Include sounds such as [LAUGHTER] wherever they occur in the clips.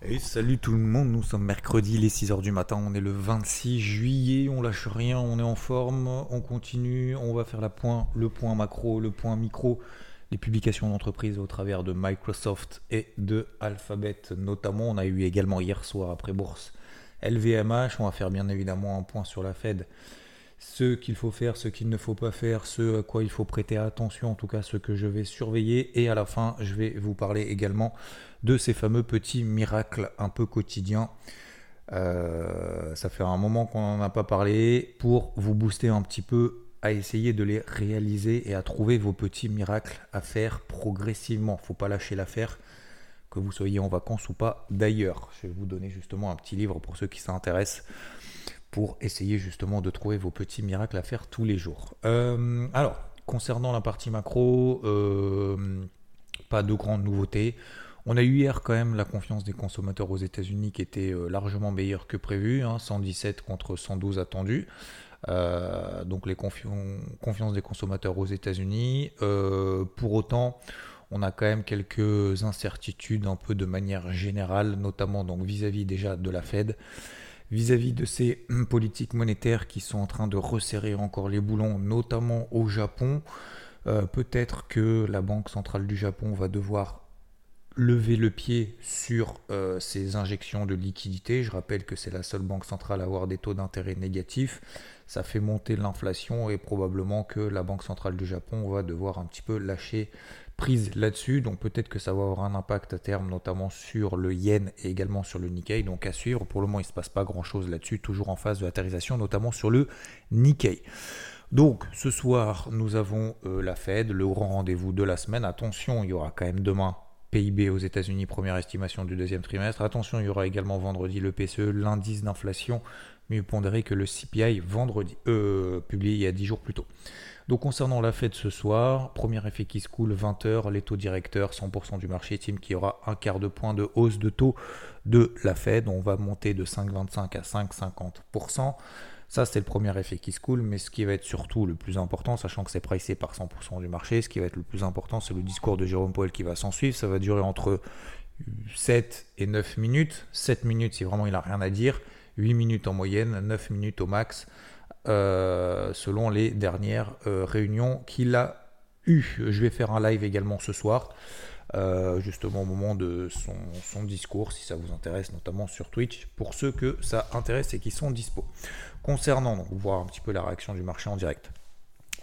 Et salut tout le monde, nous sommes mercredi, les 6h du matin, on est le 26 juillet, on lâche rien, on est en forme, on continue, on va faire la point, le point macro, le point micro, les publications d'entreprise au travers de Microsoft et de Alphabet notamment. On a eu également hier soir après bourse LVMH, on va faire bien évidemment un point sur la Fed ce qu'il faut faire, ce qu'il ne faut pas faire, ce à quoi il faut prêter attention, en tout cas ce que je vais surveiller. Et à la fin, je vais vous parler également de ces fameux petits miracles un peu quotidiens. Euh, ça fait un moment qu'on n'en a pas parlé pour vous booster un petit peu à essayer de les réaliser et à trouver vos petits miracles à faire progressivement. Faut pas lâcher l'affaire, que vous soyez en vacances ou pas d'ailleurs. Je vais vous donner justement un petit livre pour ceux qui s'intéressent pour essayer justement de trouver vos petits miracles à faire tous les jours. Euh, alors, concernant la partie macro, euh, pas de grandes nouveautés. On a eu hier quand même la confiance des consommateurs aux États-Unis qui était euh, largement meilleure que prévu, 117 hein, contre 112 attendus. donc les confiances des consommateurs aux États-Unis. pour autant, on a quand même quelques incertitudes un peu de manière générale, notamment donc vis-à-vis déjà de la Fed vis-à-vis de ces politiques monétaires qui sont en train de resserrer encore les boulons, notamment au Japon. Euh, peut-être que la Banque centrale du Japon va devoir lever le pied sur euh, ces injections de liquidités. Je rappelle que c'est la seule banque centrale à avoir des taux d'intérêt négatifs. Ça fait monter l'inflation et probablement que la Banque centrale du Japon va devoir un petit peu lâcher prise là-dessus. Donc peut-être que ça va avoir un impact à terme, notamment sur le yen et également sur le Nikkei. Donc à suivre. Pour le moment, il ne se passe pas grand-chose là-dessus. Toujours en phase de latérisation, notamment sur le Nikkei. Donc ce soir, nous avons euh, la Fed, le grand rendez-vous de la semaine. Attention, il y aura quand même demain PIB aux États-Unis, première estimation du deuxième trimestre. Attention, il y aura également vendredi le PCE, l'indice d'inflation mieux pondéré que le CPI vendredi, euh, publié il y a 10 jours plus tôt. Donc concernant la fête ce soir, premier effet qui se coule, 20h, les taux directeurs, 100% du marché estime qu'il y aura un quart de point de hausse de taux de la Fed. On va monter de 5,25 à 5,50%. Ça, c'est le premier effet qui se coule, mais ce qui va être surtout le plus important, sachant que c'est pricé par 100% du marché, ce qui va être le plus important, c'est le discours de Jérôme Powell qui va s'en suivre. Ça va durer entre 7 et 9 minutes. 7 minutes si vraiment il n'a rien à dire, 8 minutes en moyenne, 9 minutes au max. Euh, selon les dernières euh, réunions qu'il a eues. Je vais faire un live également ce soir, euh, justement au moment de son, discours, si ça vous intéresse, notamment sur Twitch, pour ceux que ça intéresse et qui sont dispo. Concernant, donc, voir un petit peu la réaction du marché en direct.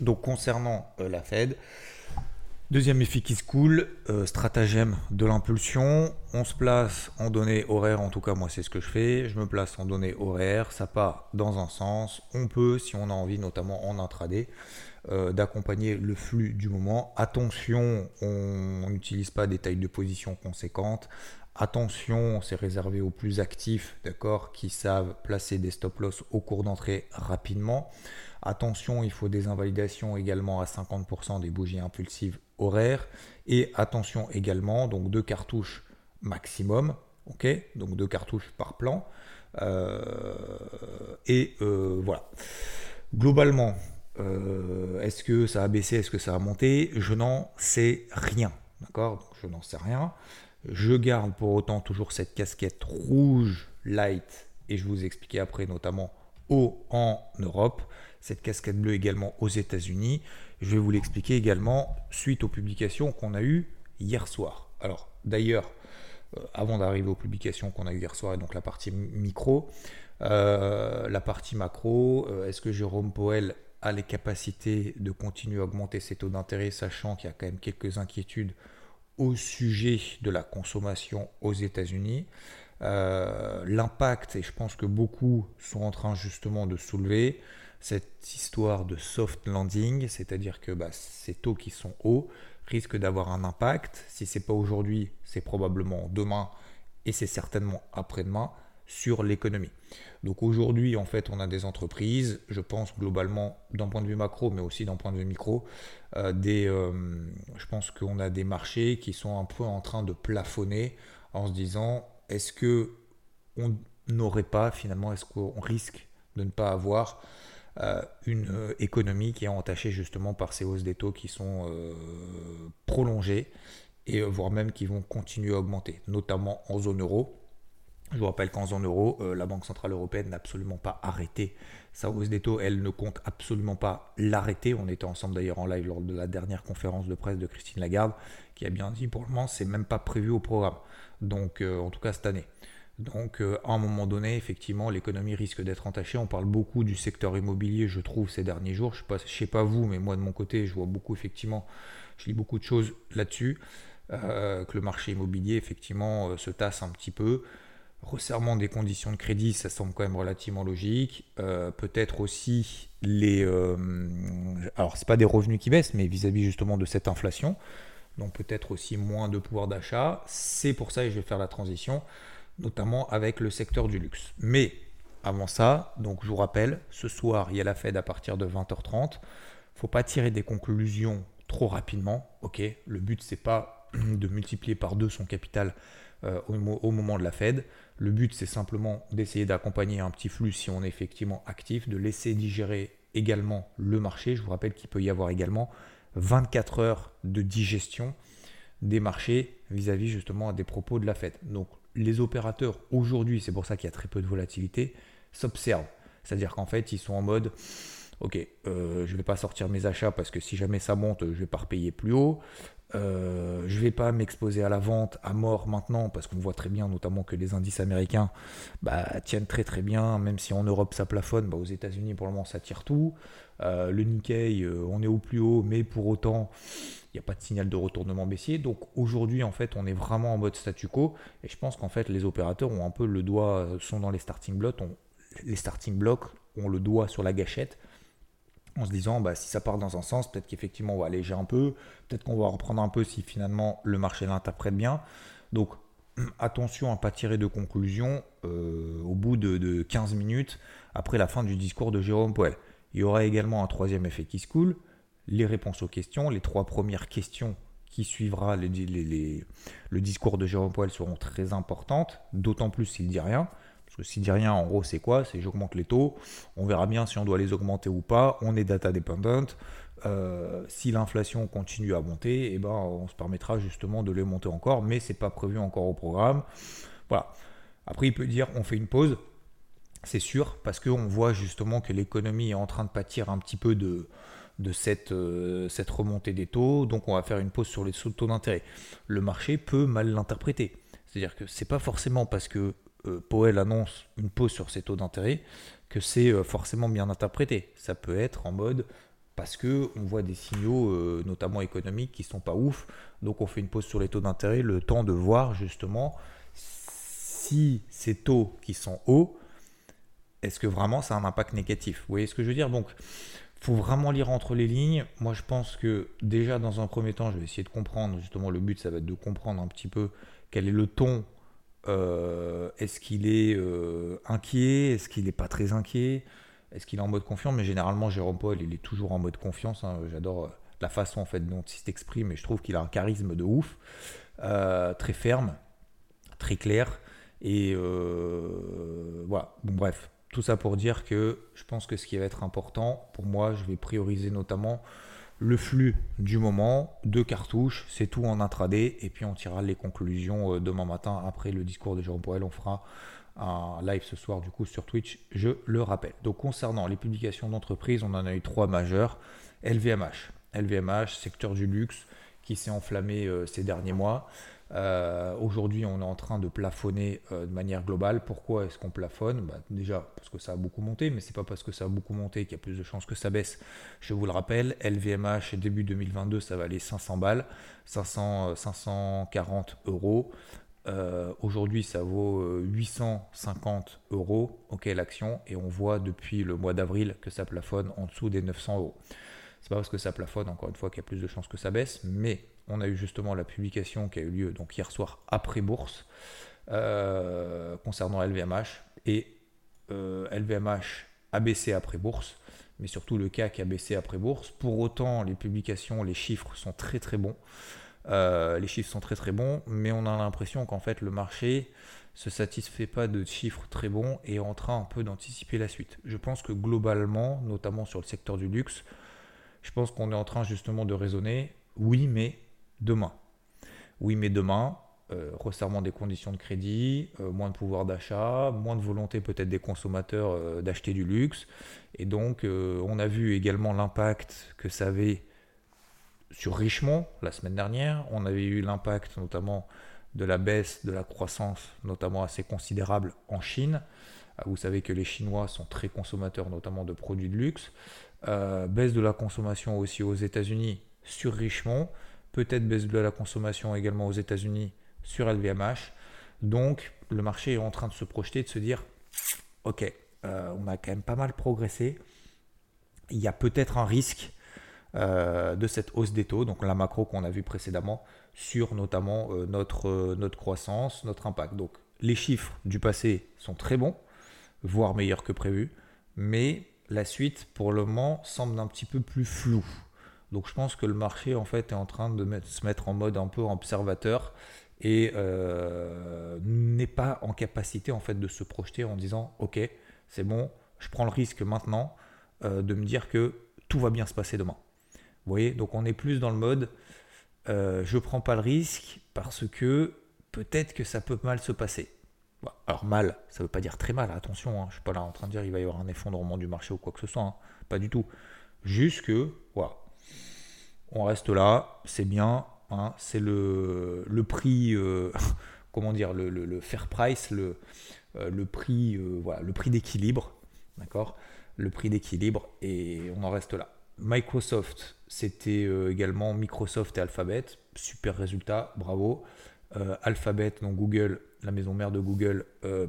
Donc concernant la Fed, Deuxième effet qui se coule, euh, stratagème de l'impulsion. On se place en données horaires, en tout cas moi c'est ce que je fais. Je me place en données horaires, ça part dans un sens. On peut, si on a envie, notamment en intraday, euh, d'accompagner le flux du moment. Attention, on n'utilise pas des tailles de position conséquentes. Attention, c'est réservé aux plus actifs, d'accord, qui savent placer des stop loss au cours d'entrée rapidement. Attention, il faut des invalidations également à 50% des bougies impulsives horaires. Et attention également, donc deux cartouches maximum, ok Donc deux cartouches par plan. Euh, et euh, voilà. Globalement, euh, est-ce que ça a baissé, est-ce que ça a monté? Je n'en sais rien, d'accord? Je n'en sais rien. Je garde pour autant toujours cette casquette rouge light et je vous expliquer après notamment haut en Europe, cette casquette bleue également aux États-Unis. Je vais vous l'expliquer également suite aux publications qu'on a eues hier soir. Alors d'ailleurs, euh, avant d'arriver aux publications qu'on a eues hier soir et donc la partie micro, euh, la partie macro, euh, est-ce que Jérôme Powell a les capacités de continuer à augmenter ses taux d'intérêt, sachant qu'il y a quand même quelques inquiétudes au sujet de la consommation aux États-Unis. Euh, l'impact, et je pense que beaucoup sont en train justement de soulever, cette histoire de soft landing, c'est-à-dire que bah, ces taux qui sont hauts risquent d'avoir un impact. Si c'est pas aujourd'hui, c'est probablement demain et c'est certainement après-demain sur l'économie. Donc aujourd'hui, en fait, on a des entreprises, je pense globalement d'un point de vue macro, mais aussi d'un point de vue micro, euh, des, euh, je pense qu'on a des marchés qui sont un peu en train de plafonner en se disant, est-ce que on n'aurait pas finalement, est-ce qu'on risque de ne pas avoir euh, une économie qui est entachée justement par ces hausses des taux qui sont prolongées et voire même qui vont continuer à augmenter, notamment en zone euro Je vous rappelle qu'en zone euro, euh, la Banque Centrale Européenne n'a absolument pas arrêté sa hausse des taux. Elle ne compte absolument pas l'arrêter. On était ensemble d'ailleurs en live lors de la dernière conférence de presse de Christine Lagarde, qui a bien dit pour le moment, c'est même pas prévu au programme. Donc, euh, en tout cas cette année. Donc, euh, à un moment donné, effectivement, l'économie risque d'être entachée. On parle beaucoup du secteur immobilier, je trouve, ces derniers jours. Je ne sais, sais, pas vous, mais moi, de mon côté, je vois beaucoup, effectivement, je lis beaucoup de choses là-dessus. que le marché immobilier, effectivement, se tasse un petit peu resserrement des conditions de crédit, ça semble quand même relativement logique. Euh, peut-être aussi les. Euh, alors, ce pas des revenus qui baissent, mais vis-à-vis justement de cette inflation. Donc, peut-être aussi moins de pouvoir d'achat. C'est pour ça que je vais faire la transition, notamment avec le secteur du luxe. Mais avant ça, donc je vous rappelle, ce soir, il y a la Fed à partir de 20h30. Il ne faut pas tirer des conclusions trop rapidement. Le but, c'est pas de multiplier par deux son capital euh, au, moment de la Fed. Le but, c'est simplement d'essayer d'accompagner un petit flux si on est effectivement actif, de laisser digérer également le marché. Je vous rappelle qu'il peut y avoir également 24 heures de digestion des marchés vis-à-vis justement des propos de la Fed. Donc les opérateurs aujourd'hui, c'est pour ça qu'il y a très peu de volatilité, s'observent. C'est-à-dire qu'en fait, ils sont en mode, ok, euh, je ne vais pas sortir mes achats parce que si jamais ça monte, je vais pas repayer plus haut. Euh, je ne vais pas m'exposer à la vente à mort maintenant parce qu'on voit très bien notamment que les indices américains bah, tiennent très très bien, même si en Europe ça plafonne, bah, aux États-Unis pour le moment ça tire tout. Euh, le Nikkei, euh, on est au plus haut, mais pour autant il n'y a pas de signal de retournement baissier. Donc aujourd'hui en fait on est vraiment en mode statu quo et je pense qu'en fait les opérateurs ont un peu le doigt, sont dans les starting blocks, les starting blocks ont le doigt sur la gâchette en se disant bah, si ça part dans un sens, peut-être qu'effectivement on va alléger un peu, peut-être qu'on va reprendre un peu si finalement le marché l'interprète bien. Donc [CLEARS THROAT] attention à ne pas tirer de conclusion euh, au bout de, 15 minutes après la fin du discours de Jérôme Poel. Il y aura également un troisième effet qui se coule, les réponses aux questions, les trois premières questions qui suivra le discours de Jérôme Poel seront très importantes, d'autant plus s'il dit rien. S'il dit rien, en gros, c'est quoi? C'est j'augmente les taux. On verra bien si on doit les augmenter ou pas. On est data dependent. Euh, si l'inflation continue à monter, eh ben, on se permettra justement de les monter encore, mais c'est pas prévu encore au programme. Voilà. Après, il peut dire on fait une pause, c'est sûr, parce qu'on voit justement que l'économie est en train de pâtir un petit peu de, euh, cette remontée des taux, donc on va faire une pause sur les taux d'intérêt. Le marché peut mal l'interpréter. C'est-à-dire que c'est pas forcément parce que euh, annonce une pause sur ses taux d'intérêt, que c'est euh, forcément bien interprété. Ça peut être en mode parce que on voit des signaux, euh, notamment économiques, qui sont pas ouf. Donc on fait une pause sur les taux d'intérêt, le temps de voir justement si ces taux qui sont hauts, est-ce que vraiment ça a un impact négatif? Vous voyez ce que je veux dire? Donc faut vraiment lire entre les lignes. Moi je pense que déjà dans un premier temps, je vais essayer de comprendre, justement le but ça va être de comprendre un petit peu quel est le ton euh, est-ce qu'il est, euh, inquiet? Est-ce qu'il n'est pas très inquiet? Est-ce qu'il est en mode confiance? Mais généralement, Jérôme Paul, il est toujours en mode confiance. Hein. J'adore euh, la façon en fait dont il s'exprime et je trouve qu'il a un charisme de ouf, très ferme, très clair. Et voilà. Bon, bref, tout ça pour dire que je pense que ce qui va être important, pour moi, je vais prioriser notamment le flux du moment, deux cartouches, c'est tout en intraday, et puis on tirera les conclusions euh, demain matin après le discours de Jérôme Poel. On fera un live ce soir du coup sur Twitch, je le rappelle. Donc concernant les publications d'entreprise, on en a eu trois majeures. LVMH, LVMH, secteur du luxe, qui s'est enflammé euh, ces derniers mois. Euh, aujourd'hui, on est en train de plafonner euh, de manière globale. Pourquoi est-ce qu'on plafonne? Bah, Déjà parce que ça a beaucoup monté, mais c'est pas parce que ça a beaucoup monté qu'il y a plus de chances que ça baisse. Je vous le rappelle, LVMH début 2022, ça valait 500 balles, 500, 540 euros. Euh, aujourd'hui, ça vaut 850 euros, ok l'action, et on voit depuis le mois d'avril que ça plafonne en dessous des 900 euros. C'est pas parce que ça plafonne, encore une fois, qu'il y a plus de chances que ça baisse, mais on a eu justement la publication qui a eu lieu donc hier soir après bourse euh, concernant LVMH et LVMH euh, a baissé après bourse, mais surtout le CAC a baissé après bourse. Pour autant, les publications, les chiffres sont très très bons. Euh, les chiffres sont très très bons, mais on a l'impression qu'en fait le marché se satisfait pas de chiffres très bons et est en train un peu d'anticiper la suite. Je pense que globalement, notamment sur le secteur du luxe, je pense qu'on est en train justement de raisonner, oui, mais demain. Oui, mais demain, euh, resserrement des conditions de crédit, euh, moins de pouvoir d'achat, moins de volonté peut-être des consommateurs euh, d'acheter du luxe. Et donc, on a vu également l'impact que ça avait sur Richemont la semaine dernière. On avait eu l'impact notamment de la baisse de la croissance, notamment assez considérable en Chine. Vous savez que les Chinois sont très consommateurs, notamment de produits de luxe. baisse de la consommation aussi aux États-Unis sur Richemont. Peut-être baisse de la consommation également aux États-Unis sur LVMH. Donc le marché est en train de se projeter, de se dire, ok, euh, on a quand même pas mal progressé. Il y a peut-être un risque euh, de cette hausse des taux, donc la macro qu'on a vu précédemment, sur notamment euh, notre croissance, notre impact. Donc les chiffres du passé sont très bons, voire meilleurs que prévu, mais la suite pour le moment semble un petit peu plus floue. Donc je pense que le marché en fait est en train de se mettre en mode un peu observateur et euh, n'est pas en capacité en fait de se projeter en disant ok c'est bon je prends le risque maintenant euh, de me dire que tout va bien se passer demain vous voyez donc on est plus dans le mode euh, je prends pas le risque parce que peut-être que ça peut mal se passer alors mal ça veut pas dire très mal attention hein, je suis pas là en train de dire il va y avoir un effondrement du marché ou quoi que ce soit hein. pas du tout juste que voilà on reste là c'est bien Hein, c'est le, prix, euh, [LAUGHS] comment dire, le, fair price, le, euh, le prix, euh, voilà, le prix d'équilibre, d'accord Le prix d'équilibre, et on en reste là. Microsoft, c'était également Microsoft et Alphabet, super résultat, bravo. Alphabet, donc Google, la maison mère de Google,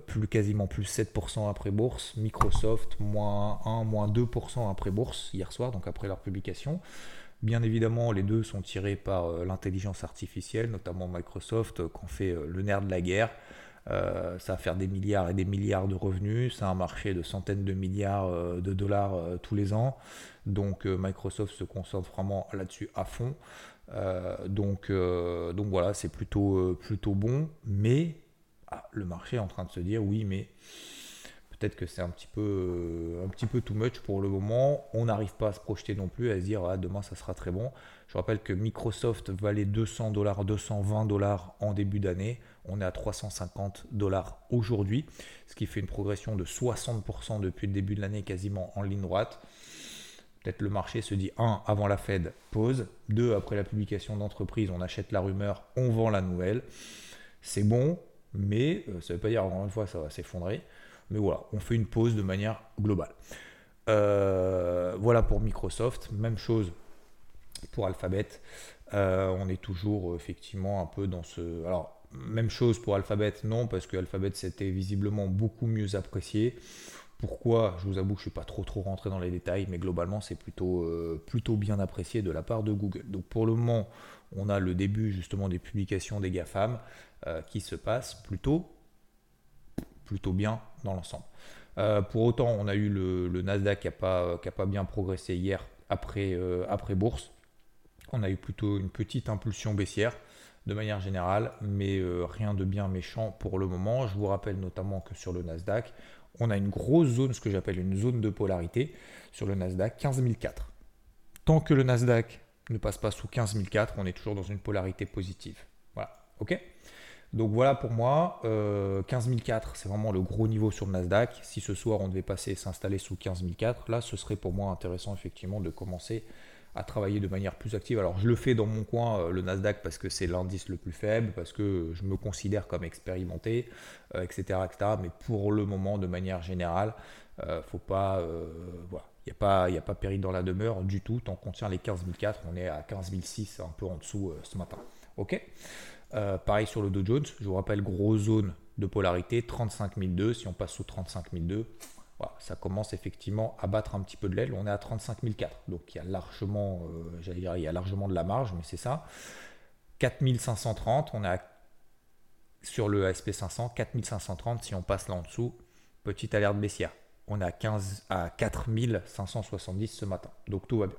plus quasiment plus 7% après bourse. Microsoft, moins 1, moins 2% après bourse hier soir, donc après leur publication. Bien évidemment, les deux sont tirés par euh, l'intelligence artificielle, notamment Microsoft, euh, qu'on fait euh, le nerf de la guerre. ça va faire des milliards et des milliards de revenus. C'est un marché de centaines de milliards de dollars tous les ans. Donc Microsoft se concentre vraiment là-dessus à fond. donc, voilà, c'est plutôt, plutôt bon. Mais ah, le marché est en train de se dire oui, mais Peut-être que c'est un petit peu euh, un petit peu too much pour le moment. On n'arrive pas à se projeter non plus, à se dire ah, demain ça sera très bon. Je rappelle que Microsoft valait 200 dollars, 220 dollars en début d'année. On est à 350 dollars aujourd'hui, ce qui fait une progression de 60% depuis le début de l'année, quasiment en ligne droite. Peut-être le marché se dit 1 avant la Fed, pause. 2 après la publication d'entreprise, on achète la rumeur, on vend la nouvelle. C'est bon, mais euh, ça ne veut pas dire encore une fois ça va s'effondrer. Mais voilà, on fait une pause de manière globale. Euh, voilà pour Microsoft. Même chose pour Alphabet. Euh, on est toujours euh, effectivement un peu dans ce. Alors, même chose pour Alphabet, non, parce que Alphabet c'était visiblement beaucoup mieux apprécié. Pourquoi? Je vous avoue que je ne suis pas trop trop rentré dans les détails, mais globalement c'est plutôt, plutôt bien apprécié de la part de Google. Donc pour le moment, on a le début justement des publications des GAFAM qui se passent plutôt plutôt bien l'ensemble. Euh, pour autant, on a eu le, Nasdaq qui n'a pas, pas, bien progressé hier après, euh, après bourse. On a eu plutôt une petite impulsion baissière de manière générale, mais euh, rien de bien méchant pour le moment. Je vous rappelle notamment que sur le Nasdaq, on a une grosse zone, ce que j'appelle une zone de polarité sur le Nasdaq, 15004. Tant que le Nasdaq ne passe pas sous 15004, on est toujours dans une polarité positive. Voilà, ok? Donc voilà pour moi, euh, 15004 c'est vraiment le gros niveau sur le Nasdaq. Si ce soir on devait passer s'installer sous 15004, là ce serait pour moi intéressant effectivement de commencer à travailler de manière plus active. Alors je le fais dans mon coin, euh, le Nasdaq, parce que c'est l'indice le plus faible, parce que je me considère comme expérimenté, etc., euh, etc. Mais pour le moment, de manière générale, euh, faut pas, voilà, il n'y a pas, a pas péril dans la demeure du tout. Tant qu'on tient les 15004, on est à 15006, un peu en dessous ce matin. Ok? Euh, pareil sur le Dow Jones, je vous rappelle, grosse zone de polarité, 35 Si on passe sous 35 ça commence effectivement à battre un petit peu de l'aile. On est à 35 Donc il y a largement, euh, j'allais il y a largement de la marge, mais c'est ça. 4530, on est sur le SP500, 4530. Si on passe là en dessous, petite alerte baissière. On est à, 15, à 4570 ce matin. Donc tout va bien.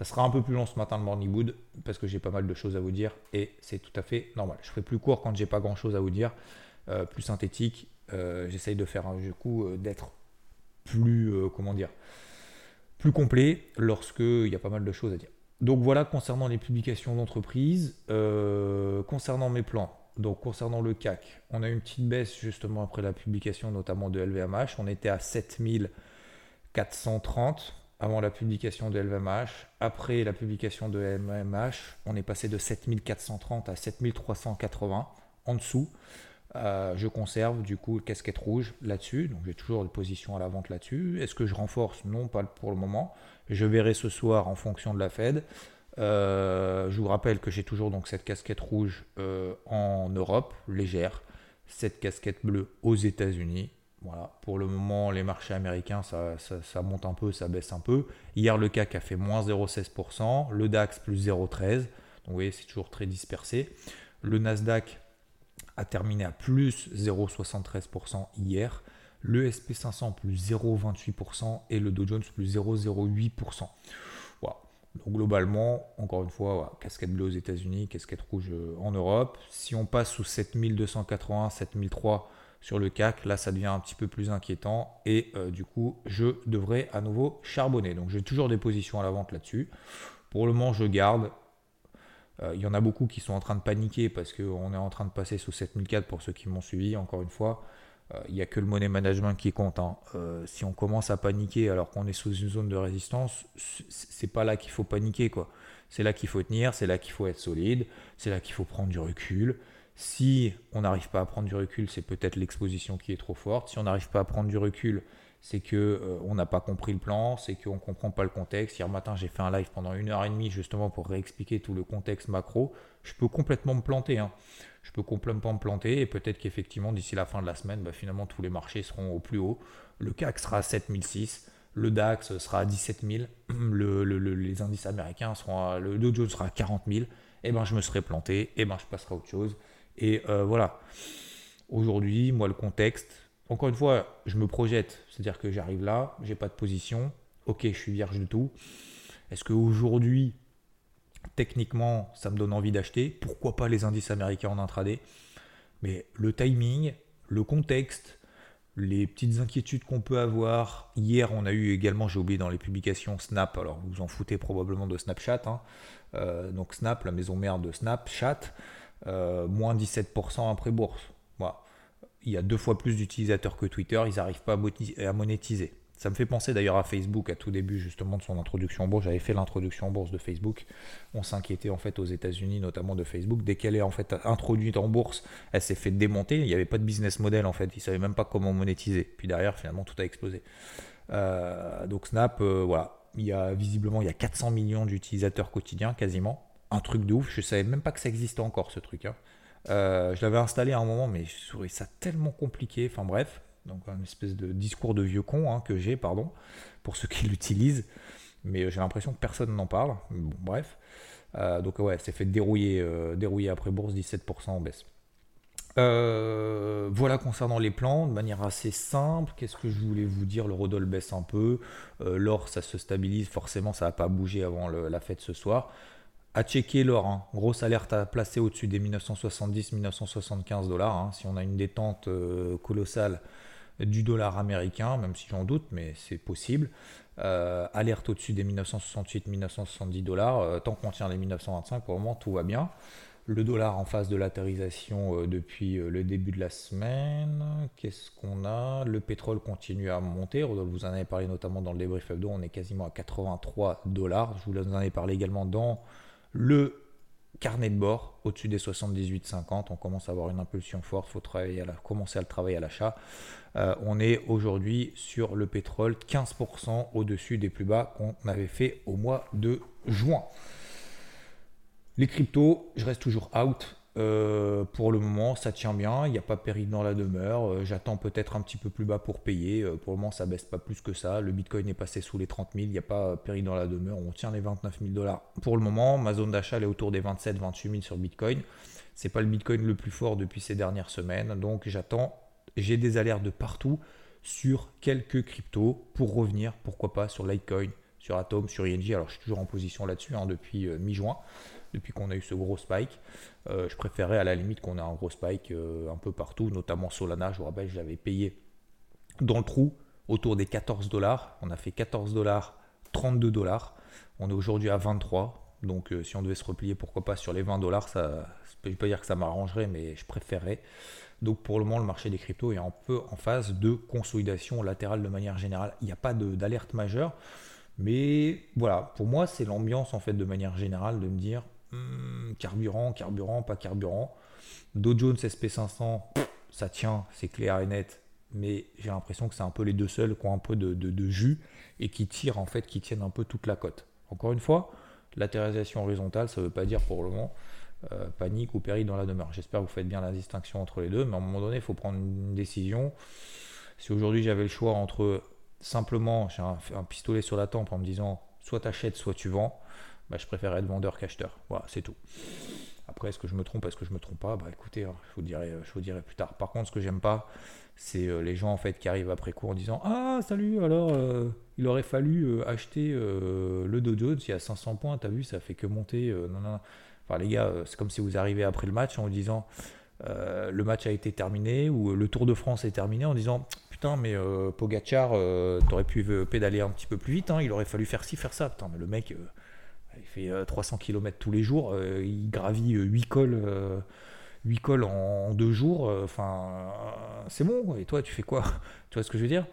Ça sera un peu plus long ce matin le morning wood parce que j'ai pas mal de choses à vous dire et c'est tout à fait normal. Je ferai plus court quand j'ai pas grand chose à vous dire, euh, plus synthétique. Euh, j'essaye de faire un jeu coup euh, d'être plus comment dire plus complet lorsqu'il y a pas mal de choses à dire. Donc voilà concernant les publications d'entreprise. concernant mes plans, Donc concernant le CAC, on a une petite baisse justement après la publication notamment de LVMH. On était à 7430 avant la publication de LVMH. Après la publication de LVMH, on est passé de 7430 à 7380 en dessous. Euh, je conserve du coup casquette rouge là-dessus, donc j'ai toujours une position à la vente là-dessus. Est-ce que je renforce? Non, pas pour le moment. Je verrai ce soir en fonction de la Fed. Euh, je vous rappelle que j'ai toujours donc cette casquette rouge euh, en Europe, légère, cette casquette bleue aux États-Unis. Voilà, pour le moment, les marchés américains, ça, ça, monte un peu, ça baisse un peu. Hier, le CAC a fait moins 0,16%, le DAX plus 0,13%. Donc, vous voyez, c'est toujours très dispersé. Le Nasdaq a terminé à plus 0,73% hier. Le SP500 plus 0,28% et le Dow Jones plus 0,08%. Donc globalement, encore une fois, casquette bleue aux États-Unis, casquette rouge euh, en Europe. Si on passe sous 7280, 7003 sur le CAC, là ça devient un petit peu plus inquiétant et euh, du coup je devrais à nouveau charbonner. Donc j'ai toujours des positions à la vente là-dessus. Pour le moment je garde. Euh, il y en a beaucoup qui sont en train de paniquer parce qu'on est en train de passer sous 7004 pour ceux qui m'ont suivi. Encore une fois, il n'y a que le money management qui compte. Hein. si on commence à paniquer alors qu'on est sous une zone de résistance, c'est pas là qu'il faut paniquer quoi. C'est là qu'il faut tenir, c'est là qu'il faut être solide, c'est là qu'il faut prendre du recul. Si on n'arrive pas à prendre du recul, c'est peut-être l'exposition qui est trop forte. Si on n'arrive pas à prendre du recul, c'est que euh, on n'a pas compris le plan, c'est qu'on ne comprend pas le contexte. Hier matin, j'ai fait un live pendant une heure et demie justement pour réexpliquer tout le contexte macro. Je peux complètement me planter. Hein. Je peux complètement me planter et peut-être qu'effectivement d'ici la fin de la semaine, bah, finalement tous les marchés seront au plus haut. Le CAC sera à 7006, le DAX sera à 17000, [CLEARS THROAT] le, les indices américains seront le Dow sera à 40 000. Et ben je me serai planté, et ben je passerai à autre chose. Et euh, voilà. Aujourd'hui, moi le contexte, encore une fois, je me projette, c'est-à-dire que j'arrive là, j'ai pas de position, ok, je suis vierge de tout. Est-ce qu'aujourd'hui, techniquement, ça me donne envie d'acheter? Pourquoi pas les indices américains en intraday? Mais le timing, le contexte, les petites inquiétudes qu'on peut avoir. Hier, on a eu également, j'ai oublié dans les publications Snap, alors vous en foutez probablement de Snapchat. Hein. Euh, donc Snap, la maison mère de Snapchat, euh, moins 17% après bourse. Il y a deux fois plus d'utilisateurs que Twitter, ils n'arrivent pas à monétiser. Ça me fait penser d'ailleurs à Facebook à tout début justement de son introduction en bourse. J'avais fait l'introduction en bourse de Facebook. On s'inquiétait en fait aux États-Unis notamment de Facebook. Dès qu'elle est en fait introduite en bourse, elle s'est fait démonter. Il n'y avait pas de business model en fait. Ils ne savaient même pas comment monétiser. Puis derrière finalement tout a explosé. Euh, donc Snap, euh, voilà. Il y a visiblement il y a 400 millions d'utilisateurs quotidiens quasiment. Un truc de ouf. Je savais même pas que ça existait encore ce truc. Hein. Euh, je l'avais installé à un moment, mais je trouvais ça tellement compliqué. Enfin bref, donc un espèce de discours de vieux con hein, que j'ai, pardon, pour ceux qui [LAUGHS] l'utilisent. Mais j'ai l'impression que personne n'en parle. Bon, bref. Euh, donc ouais, c'est fait dérouiller, euh, dérouiller après bourse, 17% en baisse. voilà concernant les plans, de manière assez simple, qu'est-ce que je voulais vous dire? Le Rodol baisse un peu, l'or ça se stabilise, forcément ça va pas bouger avant la fête ce soir à checker l'or. Hein. Grosse alerte à placer au-dessus des 1970-1975 dollars. Hein. Si on a une détente euh, colossale du dollar américain, même si j'en doute, mais c'est possible. Euh, alerte au-dessus des 1968-1970 dollars. Euh, tant qu'on tient les 1925, pour le moment, tout va bien. Le dollar en phase de latérisation depuis le début de la semaine. Qu'est-ce qu'on a? Le pétrole continue à monter. Vous en avez parlé notamment dans le débrief hebdo. On est quasiment à 83 dollars. Je vous en ai parlé également dans le carnet de bord au-dessus des 78,50. On commence à avoir une impulsion forte. Il faut travailler à commencer à le travailler à l'achat. Euh, on est aujourd'hui sur le pétrole 15% au-dessus des plus bas qu'on avait fait au mois de juin. Les cryptos, je reste toujours out. Euh, pour le moment, ça tient bien, il n'y a pas péril dans la demeure. Euh, j'attends peut-être un petit peu plus bas pour payer. Euh, pour le moment, ça baisse pas plus que ça. Le Bitcoin est passé sous les 30 000, il n'y a pas péril dans la demeure. On tient les 29 000 dollars. Pour le moment, ma zone d'achat est autour des 27 28 000 sur Bitcoin. C'est pas le Bitcoin le plus fort depuis ces dernières semaines, donc j'attends. J'ai des alertes de partout sur quelques cryptos pour revenir, pourquoi pas sur Litecoin, sur Atom, sur ING. Alors je suis toujours en position là-dessus hein, depuis mi-juin depuis qu'on a eu ce gros spike. Euh, je préférais à la limite qu'on ait un gros spike euh, un peu partout, notamment Solana. Je vous rappelle, j'avais payé dans le trou autour des 14 dollars. On a fait 14 dollars, 32 dollars. On est aujourd'hui à 23. Donc si on devait se replier, pourquoi pas sur les 20 dollars, ça, je ne peux pas dire que ça m'arrangerait, mais je préférerais. Donc pour le moment, le marché des cryptos est un peu en phase de consolidation latérale de manière générale. Il n'y a pas d'alerte majeure. Mais voilà, pour moi, c'est l'ambiance en fait de manière générale de me dire hmm, carburant, carburant, pas carburant. Dow Jones SP500, ça tient, c'est clair et net. Mais j'ai l'impression que c'est un peu les deux seuls qui ont un peu de, jus et qui tirent en fait, qui tiennent un peu toute la cote. Encore une fois, latéralisation horizontale, ça ne veut pas dire pour le moment euh, panique ou péril dans la demeure. J'espère que vous faites bien la distinction entre les deux, mais à un moment donné, il faut prendre une décision. Si aujourd'hui j'avais le choix entre simplement j'ai un, pistolet sur la tempe en me disant soit tu achètes, soit tu vends, bah, je préfère être vendeur qu'acheteur. Voilà, c'est tout. Après, est-ce que je me trompe, est-ce que je me trompe pas? Bah écoutez, hein, je, vous dirai, je vous dirai plus tard. Par contre, ce que j'aime pas, c'est euh, les gens en fait qui arrivent après coup en disant Ah salut, alors euh, il aurait fallu acheter le Dow Jones il y a 500 points, t'as vu, ça fait que monter. non, non, les gars, euh, c'est comme si vous arrivez après le match en vous disant euh, le match a été terminé ou le Tour de France est terminé en disant putain mais euh, Pogachar t'aurais pu pédaler un petit peu plus vite hein, il aurait fallu faire ci faire ça putain mais le mec il fait 300 km tous les jours il gravit 8 cols 8 cols en, deux jours enfin c'est bon et toi tu fais quoi? [LAUGHS] Tu vois ce que je veux dire?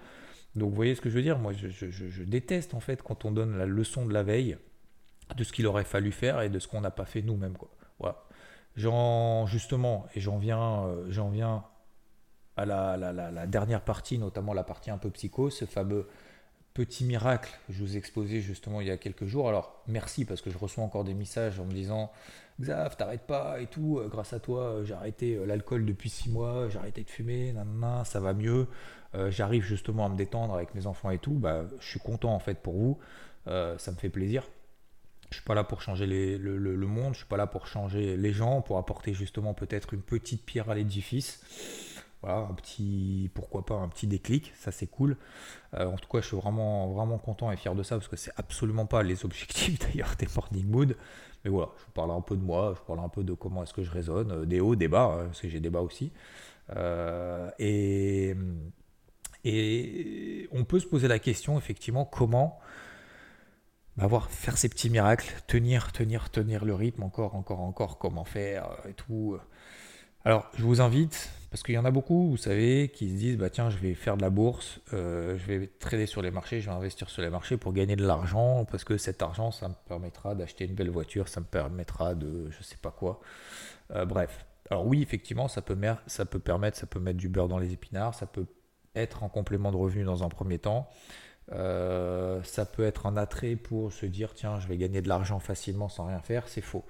Donc vous voyez ce que je veux dire? Moi je déteste en fait quand on donne la leçon de la veille de ce qu'il aurait fallu faire et de ce qu'on n'a pas fait nous-mêmes. Voilà. justement, et j'en viens, euh, j'en viens à la, la, dernière partie, notamment la partie un peu psycho, ce fameux petit miracle je vous ai exposé justement il y a quelques jours. Alors merci parce que je reçois encore des messages en me disant Xav, t'arrêtes pas et tout, euh, grâce à toi euh, j'ai arrêté l'alcool depuis six mois, j'ai arrêté de fumer, nanana, ça va mieux, j'arrive justement à me détendre avec mes enfants et tout, bah, je suis content en fait pour vous, ça me fait plaisir. Je suis pas là pour changer le, monde, je suis pas là pour changer les gens, pour apporter justement peut-être une petite pierre à l'édifice. Un petit, pourquoi pas, un petit déclic, ça c'est cool. Euh, en tout cas, je suis vraiment, vraiment content et fier de ça parce que c'est absolument pas les objectifs [LAUGHS] d'ailleurs des Morning Mood. Mais voilà, je vous parle un peu de moi, je vous parle un peu de comment est-ce que je raisonne, euh, des hauts, des bas, hein, parce que j'ai des bas aussi. Euh, et, on peut se poser la question effectivement comment bah, voir, faire ces petits miracles, tenir, tenir, tenir le rythme, encore, encore, encore, comment faire et tout. Alors, je vous invite, parce qu'il y en a beaucoup, vous savez, qui se disent, bah tiens, je vais faire de la bourse, euh, je vais trader sur les marchés, je vais investir sur les marchés pour gagner de l'argent, parce que cet argent, ça me permettra d'acheter une belle voiture, ça me permettra de, je sais pas quoi. Euh, bref. Alors oui, effectivement, ça peut, ça peut permettre, ça peut mettre du beurre dans les épinards, ça peut être en complément de revenu dans un premier temps. Euh, ça peut être un attrait pour se dire tiens, je vais gagner de l'argent facilement sans rien faire, c'est faux.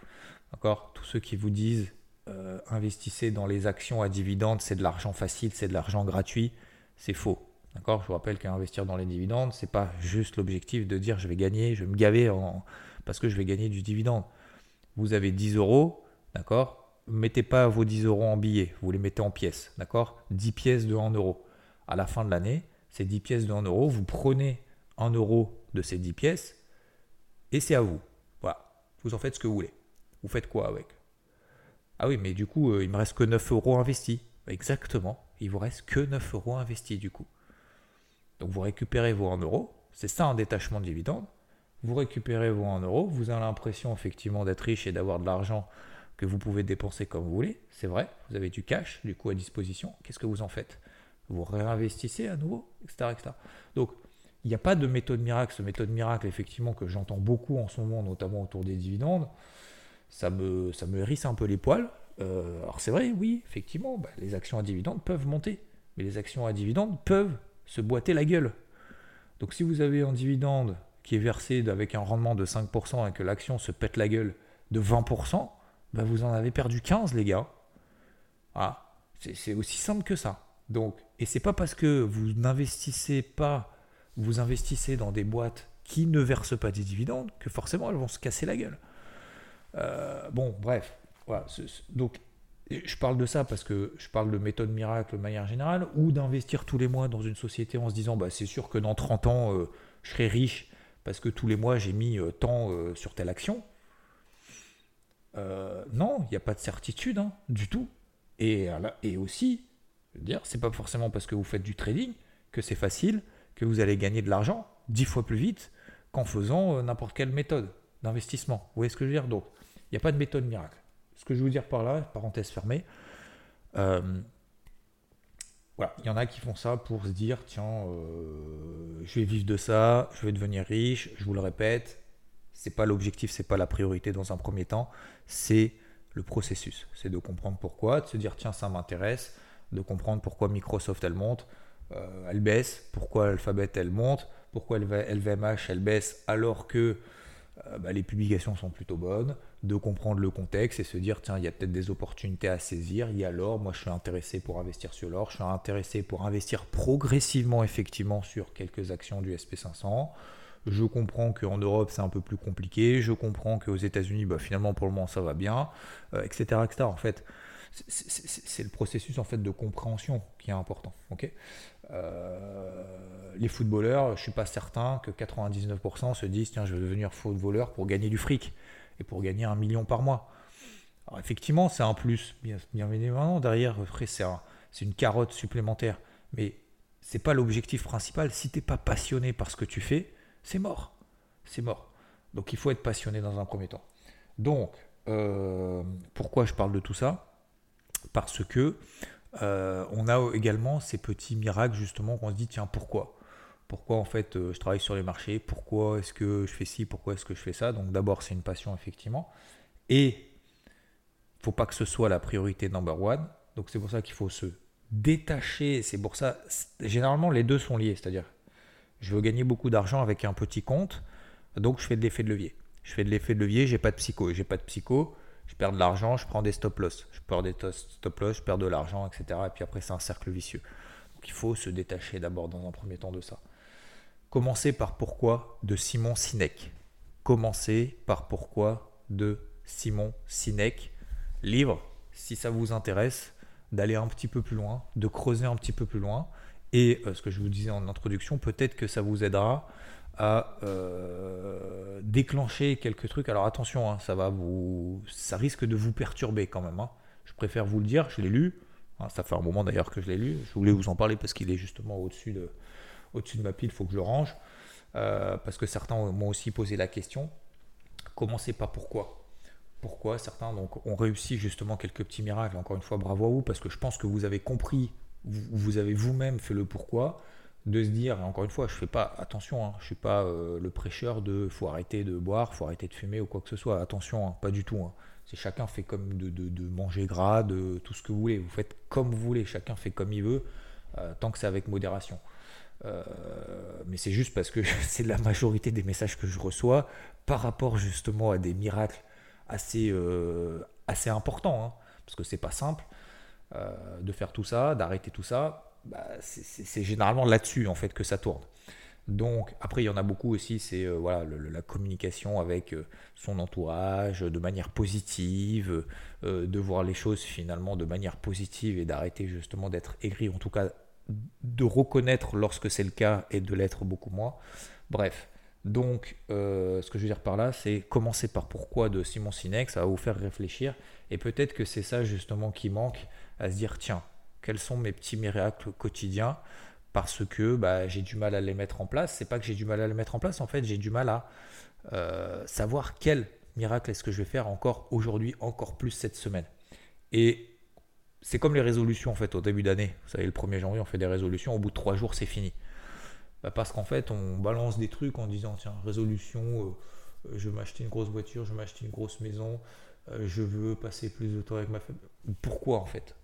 D'accord? Tous ceux qui vous disent euh, investissez dans les actions à dividendes, c'est de l'argent facile, c'est de l'argent gratuit, c'est faux. D'accord? Je vous rappelle qu'investir dans les dividendes, c'est pas juste l'objectif de dire je vais gagner, je vais me gaver parce que je vais gagner du dividende. Vous avez 10 euros, d'accord? Mettez pas vos 10 euros en billets, vous les mettez en pièces, d'accord? 10 pièces de 1 euro. À la fin de l'année, ces 10 pièces de 1 euro, vous prenez 1 euro de ces 10 pièces et c'est à vous. Voilà, vous en faites ce que vous voulez. Vous faites quoi avec? Ah oui, mais du coup, euh, il me reste que 9 euros investis. Exactement, il vous reste que 9 euros investis du coup. Donc vous récupérez vos 1 euro, c'est ça un détachement de dividende. Vous récupérez vos 1 euro, vous avez l'impression effectivement d'être riche et d'avoir de l'argent que vous pouvez dépenser comme vous voulez, c'est vrai, vous avez du cash du coup à disposition. Qu'est-ce que vous en faites? Vous réinvestissez à nouveau, etc. Donc, il n'y a pas de méthode miracle. Ce méthode miracle, effectivement, que j'entends beaucoup en ce moment, notamment autour des dividendes, ça me, ça me hérisse un peu les poils. Euh, alors c'est vrai, oui, effectivement, bah, les actions à dividendes peuvent monter, mais les actions à dividendes peuvent se boiter la gueule. Donc si vous avez un dividende qui est versé avec un rendement de 5% et que l'action se pète la gueule de 20%, bah, vous en avez perdu 15 les gars. Ah, c'est aussi simple que ça. Donc, et c'est pas parce que vous n'investissez pas, vous investissez dans des boîtes qui ne versent pas des dividendes que forcément elles vont se casser la gueule. Euh, bon, bref. Voilà, donc, je parle de ça parce que je parle de méthode miracle de manière générale ou d'investir tous les mois dans une société en se disant bah, c'est sûr que dans 30 ans euh, je serai riche parce que tous les mois j'ai mis euh, tant sur telle action. non, il n'y a pas de certitude hein, du tout. Et, et aussi, dire, c'est pas forcément parce que vous faites du trading que c'est facile, que vous allez gagner de l'argent dix fois plus vite qu'en faisant n'importe quelle méthode. D'investissement. Vous voyez ce que je veux dire? Donc, il n'y a pas de méthode miracle. Ce que je veux dire par là, parenthèse fermée, euh, voilà, il y en a qui font ça pour se dire tiens, euh, je vais vivre de ça, je vais devenir riche. Je vous le répète, c'est pas l'objectif, c'est pas la priorité dans un premier temps, c'est le processus. C'est de comprendre pourquoi, de se dire tiens, ça m'intéresse, de comprendre pourquoi Microsoft elle monte, euh, elle baisse, pourquoi Alphabet elle monte, pourquoi LVMH elle baisse alors que bah, les publications sont plutôt bonnes, de comprendre le contexte et se dire tiens, il y a peut-être des opportunités à saisir. Il y a l'or, moi je suis intéressé pour investir sur l'or, je suis intéressé pour investir progressivement effectivement sur quelques actions du SP500. Je comprends qu'en Europe c'est un peu plus compliqué, je comprends qu'aux États-Unis bah, finalement pour le moment ça va bien, etc., euh, etc. En fait, c'est le processus en fait de compréhension qui est important. euh, les footballeurs, je ne suis pas certain que 99% se disent tiens, je vais devenir footballeur pour gagner du fric et pour gagner un million par mois. Alors effectivement, c'est un plus, bien, évidemment, derrière, c'est une carotte supplémentaire, mais c'est pas l'objectif principal. Si tu n'es pas passionné par ce que tu fais, c'est mort. C'est mort. Donc il faut être passionné dans un premier temps. Donc, euh, pourquoi je parle de tout ça? Parce que euh, on a également ces petits miracles justement qu'on se dit tiens pourquoi? Pourquoi en fait euh, je travaille sur les marchés, pourquoi est-ce que je fais ci, pourquoi est-ce que je fais ça? Donc d'abord c'est une passion effectivement. Et faut pas que ce soit la priorité number one. Donc c'est pour ça qu'il faut se détacher. C'est pour ça, généralement les deux sont liés. C'est-à-dire, je veux gagner beaucoup d'argent avec un petit compte, donc je fais de l'effet de levier. Je fais de l'effet de levier, j'ai pas de psycho. J'ai pas de psycho, je perds de l'argent, je prends des stop loss. Je perds des stop loss, je perds de l'argent, etc. Et puis après c'est un cercle vicieux. Donc il faut se détacher d'abord dans un premier temps de ça. Commencez par pourquoi de Simon Sinek. Commencez par pourquoi de Simon Sinek. Livre, si ça vous intéresse, d'aller un petit peu plus loin, de creuser un petit peu plus loin. Et euh, ce que je vous disais en introduction, peut-être que ça vous aidera à euh, déclencher quelques trucs. Alors attention, hein, ça va vous, ça risque de vous perturber quand même. Hein. Je préfère vous le dire. Je l'ai lu. Hein, ça fait un moment d'ailleurs que je l'ai lu. Je voulais vous en parler parce qu'il est justement au-dessus de, au-dessus de ma pile, il faut que je le range. Euh, parce que certains m'ont aussi posé la question. Commencez pas pourquoi? Pourquoi certains donc, ont réussi justement quelques petits miracles? Encore une fois, bravo à vous, parce que je pense que vous avez compris, vous, avez vous-même fait le pourquoi, de se dire, encore une fois, je fais pas, attention, hein, je suis pas euh, le prêcheur de faut arrêter de boire, faut arrêter de fumer ou quoi que ce soit. Attention, hein, pas du tout. Hein. C'est chacun fait comme de, manger gras, de tout ce que vous voulez. Vous faites comme vous voulez, chacun fait comme il veut, euh, tant que c'est avec modération. Euh, mais c'est juste parce que [LAUGHS] c'est la majorité des messages que je reçois par rapport justement à des miracles assez, assez importants. Hein, parce que c'est pas simple euh, de faire tout ça, d'arrêter tout ça. Bah, c'est généralement là-dessus en fait que ça tourne. Donc après il y en a beaucoup aussi, c'est voilà la communication avec son entourage de manière positive, de voir les choses finalement de manière positive et d'arrêter justement d'être aigri, en tout cas de reconnaître lorsque c'est le cas et de l'être beaucoup moins. Bref, donc euh, ce que je veux dire par là, c'est commencer par pourquoi de Simon Sinek, ça va vous faire réfléchir et peut-être que c'est ça justement qui manque à se dire tiens, quels sont mes petits miracles quotidiens parce que bah, j'ai du mal à les mettre en place. C'est pas que j'ai du mal à les mettre en place, en fait, j'ai du mal à euh, savoir quel miracle est-ce que je vais faire encore aujourd'hui, encore plus cette semaine. Et c'est comme les résolutions en fait au début d'année. Vous savez, le 1er janvier, on fait des résolutions, au bout de trois jours, c'est fini. Bah, parce qu'en fait, on balance des trucs en disant tiens, résolution, euh, je veux m'acheter une grosse voiture, je veux m'acheter une grosse maison, euh, je veux passer plus de temps avec ma famille. Pourquoi en fait?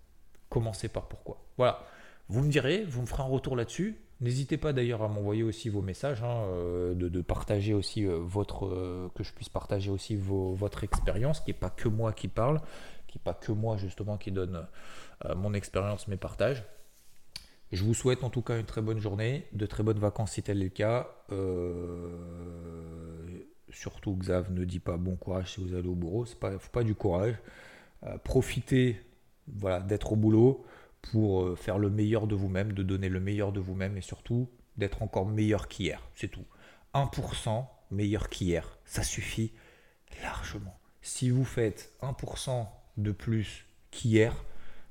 Commencez par pourquoi. Voilà. Vous me direz, vous me ferez un retour là-dessus. N'hésitez pas d'ailleurs à m'envoyer aussi vos messages, hein, euh, de, partager aussi votre, que je puisse partager aussi votre expérience, qui n'est pas que moi qui parle qui pas que moi justement qui donne euh, mon expérience, mes partages. Je vous souhaite en tout cas une très bonne journée, de très bonnes vacances si tel est le cas. Euh, surtout Xav ne dit pas bon courage si vous allez au boulot, c'est pas, faut pas du courage. Euh, profitez voilà, d'être au boulot pour faire le meilleur de vous-même, de donner le meilleur de vous-même et surtout d'être encore meilleur qu'hier. C'est tout. 1% meilleur qu'hier, ça suffit largement. Si vous faites 1% de plus qu'hier.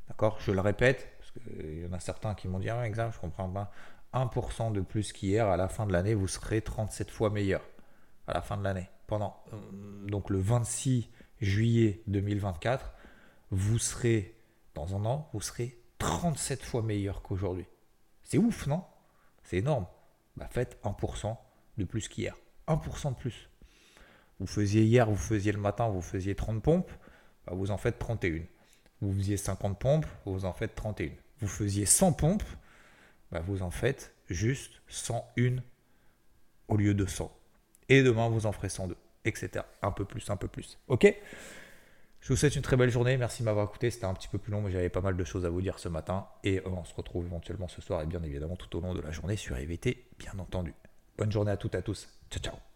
D'accord Je le répète, parce qu'il y en a certains qui m'ont dit ah, exemple, je comprends pas. 1% de plus qu'hier, à la fin de l'année, vous serez 37 fois meilleur. À la fin de l'année. pendant euh, donc le 26 juillet 2024, vous serez, dans un an, vous serez 37 fois meilleur qu'aujourd'hui. C'est ouf, non? C'est énorme. Bah, faites 1% de plus qu'hier. 1% de plus. Vous faisiez hier, vous faisiez le matin, vous faisiez 30 pompes, bah, vous en faites 31. Vous faisiez 50 pompes, vous en faites 31. Vous faisiez 100 pompes, bah, vous en faites juste 101 au lieu de 100. Et demain, vous en ferez 102, etc. Un peu plus, un peu plus. Ok? Je vous souhaite une très belle journée. Merci de m'avoir écouté. C'était un petit peu plus long, mais j'avais pas mal de choses à vous dire ce matin. Et euh, on se retrouve éventuellement ce soir et bien évidemment tout au long de la journée sur EVT, bien entendu. Bonne journée à toutes et à tous. Ciao, ciao.